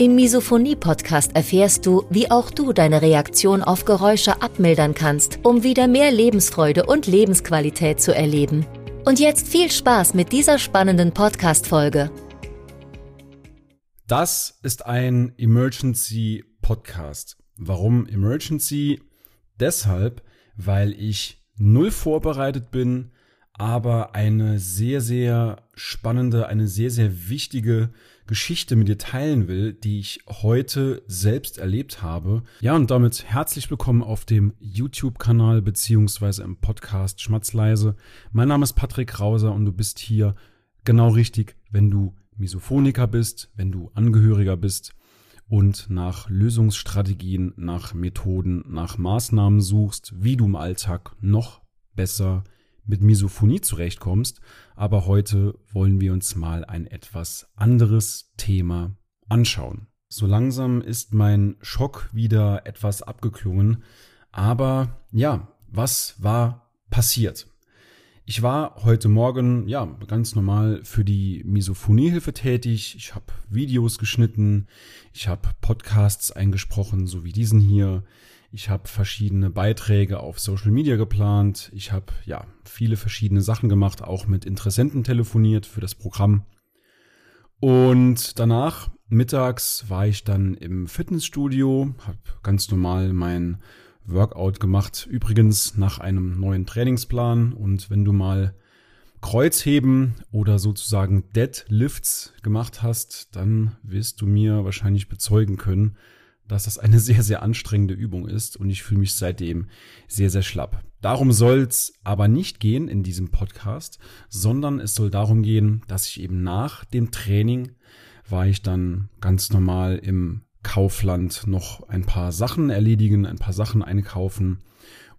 Im Misophonie-Podcast erfährst du, wie auch du deine Reaktion auf Geräusche abmildern kannst, um wieder mehr Lebensfreude und Lebensqualität zu erleben. Und jetzt viel Spaß mit dieser spannenden Podcast-Folge. Das ist ein Emergency Podcast. Warum Emergency? Deshalb, weil ich null vorbereitet bin, aber eine sehr, sehr spannende, eine sehr, sehr wichtige Geschichte mit dir teilen will, die ich heute selbst erlebt habe. Ja, und damit herzlich willkommen auf dem YouTube-Kanal beziehungsweise im Podcast Schmatzleise. Mein Name ist Patrick Rauser und du bist hier genau richtig, wenn du Misophoniker bist, wenn du Angehöriger bist und nach Lösungsstrategien, nach Methoden, nach Maßnahmen suchst, wie du im Alltag noch besser mit Misophonie zurechtkommst. Aber heute wollen wir uns mal ein etwas anderes Thema anschauen. So langsam ist mein Schock wieder etwas abgeklungen. Aber ja, was war passiert? Ich war heute Morgen, ja, ganz normal für die Misophoniehilfe tätig. Ich habe Videos geschnitten, ich habe Podcasts eingesprochen, so wie diesen hier. Ich habe verschiedene Beiträge auf Social Media geplant. Ich habe ja viele verschiedene Sachen gemacht, auch mit Interessenten telefoniert für das Programm. Und danach mittags war ich dann im Fitnessstudio, habe ganz normal mein Workout gemacht. Übrigens nach einem neuen Trainingsplan. Und wenn du mal Kreuzheben oder sozusagen Deadlifts gemacht hast, dann wirst du mir wahrscheinlich bezeugen können, dass das eine sehr, sehr anstrengende Übung ist und ich fühle mich seitdem sehr, sehr schlapp. Darum soll es aber nicht gehen in diesem Podcast, sondern es soll darum gehen, dass ich eben nach dem Training war ich dann ganz normal im Kaufland noch ein paar Sachen erledigen, ein paar Sachen einkaufen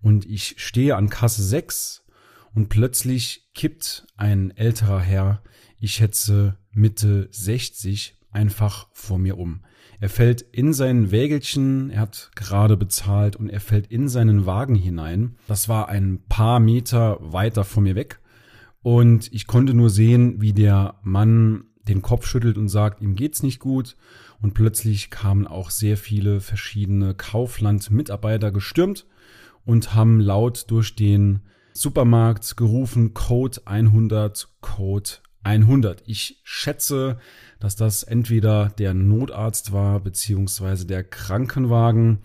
und ich stehe an Kasse 6 und plötzlich kippt ein älterer Herr, ich schätze Mitte 60, einfach vor mir um. Er fällt in sein Wägelchen, er hat gerade bezahlt und er fällt in seinen Wagen hinein. Das war ein paar Meter weiter von mir weg und ich konnte nur sehen, wie der Mann den Kopf schüttelt und sagt, ihm geht's nicht gut und plötzlich kamen auch sehr viele verschiedene Kaufland-Mitarbeiter gestürmt und haben laut durch den Supermarkt gerufen, Code 100, Code 100. Ich schätze, dass das entweder der Notarzt war, beziehungsweise der Krankenwagen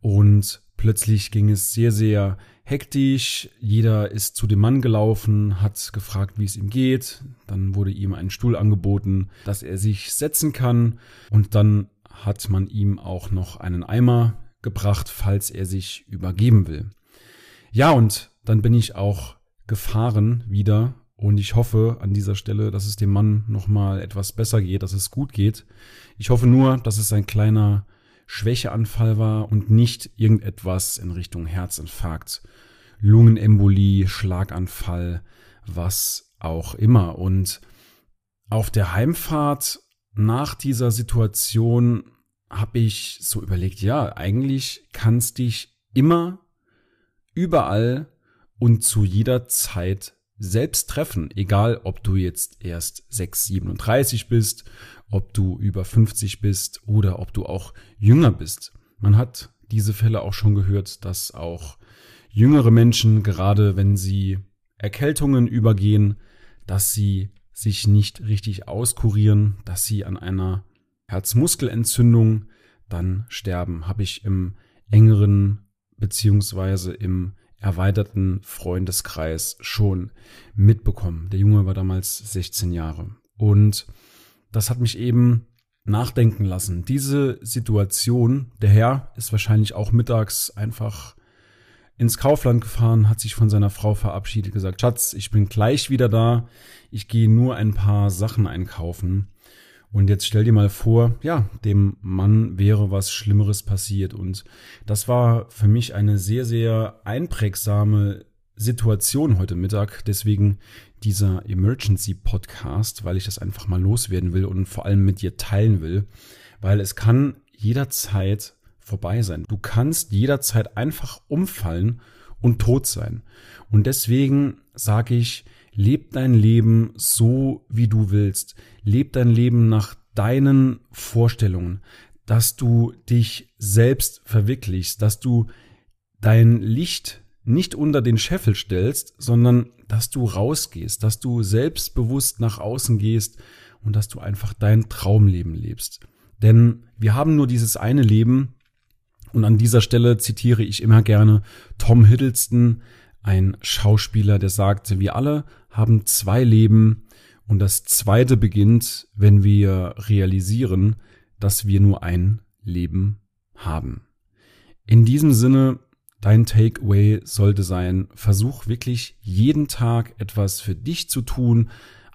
und plötzlich ging es sehr, sehr hektisch. Jeder ist zu dem Mann gelaufen, hat gefragt, wie es ihm geht. Dann wurde ihm ein Stuhl angeboten, dass er sich setzen kann. Und dann hat man ihm auch noch einen Eimer gebracht, falls er sich übergeben will. Ja, und dann bin ich auch gefahren wieder. Und ich hoffe an dieser Stelle, dass es dem Mann nochmal etwas besser geht, dass es gut geht. Ich hoffe nur, dass es ein kleiner Schwächeanfall war und nicht irgendetwas in Richtung Herzinfarkt, Lungenembolie, Schlaganfall, was auch immer. Und auf der Heimfahrt nach dieser Situation habe ich so überlegt, ja, eigentlich kannst dich immer, überall und zu jeder Zeit selbst treffen, egal ob du jetzt erst 6, 37 bist ob du über 50 bist oder ob du auch jünger bist. Man hat diese Fälle auch schon gehört, dass auch jüngere Menschen, gerade wenn sie Erkältungen übergehen, dass sie sich nicht richtig auskurieren, dass sie an einer Herzmuskelentzündung dann sterben, habe ich im engeren beziehungsweise im erweiterten Freundeskreis schon mitbekommen. Der Junge war damals 16 Jahre. Und das hat mich eben nachdenken lassen. Diese Situation, der Herr ist wahrscheinlich auch mittags einfach ins Kaufland gefahren, hat sich von seiner Frau verabschiedet, gesagt, Schatz, ich bin gleich wieder da, ich gehe nur ein paar Sachen einkaufen. Und jetzt stell dir mal vor, ja, dem Mann wäre was Schlimmeres passiert. Und das war für mich eine sehr, sehr einprägsame Situation heute Mittag. Deswegen dieser Emergency Podcast, weil ich das einfach mal loswerden will und vor allem mit dir teilen will. Weil es kann jederzeit vorbei sein. Du kannst jederzeit einfach umfallen und tot sein. Und deswegen sage ich, leb dein Leben so, wie du willst. Leb dein Leben nach deinen Vorstellungen, dass du dich selbst verwirklichst, dass du dein Licht nicht unter den Scheffel stellst, sondern dass du rausgehst, dass du selbstbewusst nach außen gehst und dass du einfach dein Traumleben lebst. Denn wir haben nur dieses eine Leben und an dieser Stelle zitiere ich immer gerne Tom Hiddleston, ein Schauspieler, der sagte, wir alle haben zwei Leben und das zweite beginnt, wenn wir realisieren, dass wir nur ein Leben haben. In diesem Sinne, dein Takeaway sollte sein, versuch wirklich jeden Tag etwas für dich zu tun,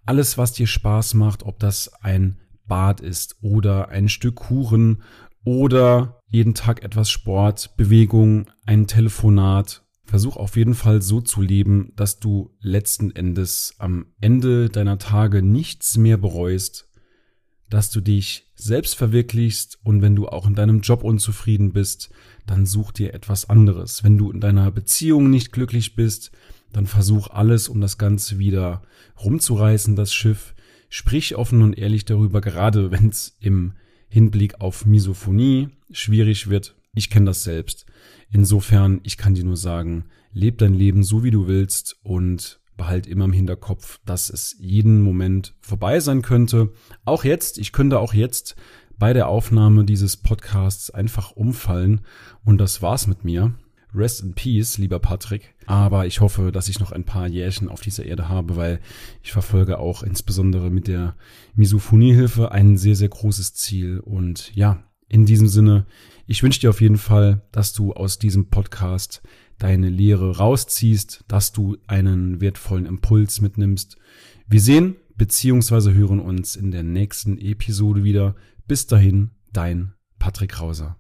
alles, was dir Spaß macht, ob das ein Bad ist oder ein Stück Kuchen oder jeden Tag etwas Sport, Bewegung, ein Telefonat. Versuch auf jeden Fall so zu leben, dass du letzten Endes am Ende deiner Tage nichts mehr bereust, dass du dich selbst verwirklichst und wenn du auch in deinem Job unzufrieden bist, dann such dir etwas anderes. Wenn du in deiner Beziehung nicht glücklich bist, dann versuch alles, um das Ganze wieder rumzureißen, das Schiff. Sprich offen und ehrlich darüber, gerade wenn es im Hinblick auf Misophonie schwierig wird. Ich kenne das selbst. Insofern, ich kann dir nur sagen, leb dein Leben so wie du willst und behalt immer im Hinterkopf, dass es jeden Moment vorbei sein könnte. Auch jetzt, ich könnte auch jetzt bei der Aufnahme dieses Podcasts einfach umfallen und das war's mit mir. Rest in Peace, lieber Patrick. Aber ich hoffe, dass ich noch ein paar Jährchen auf dieser Erde habe, weil ich verfolge auch insbesondere mit der Misophoniehilfe ein sehr, sehr großes Ziel. Und ja, in diesem Sinne, ich wünsche dir auf jeden Fall, dass du aus diesem Podcast deine Lehre rausziehst, dass du einen wertvollen Impuls mitnimmst. Wir sehen bzw. hören uns in der nächsten Episode wieder. Bis dahin, dein Patrick Rauser.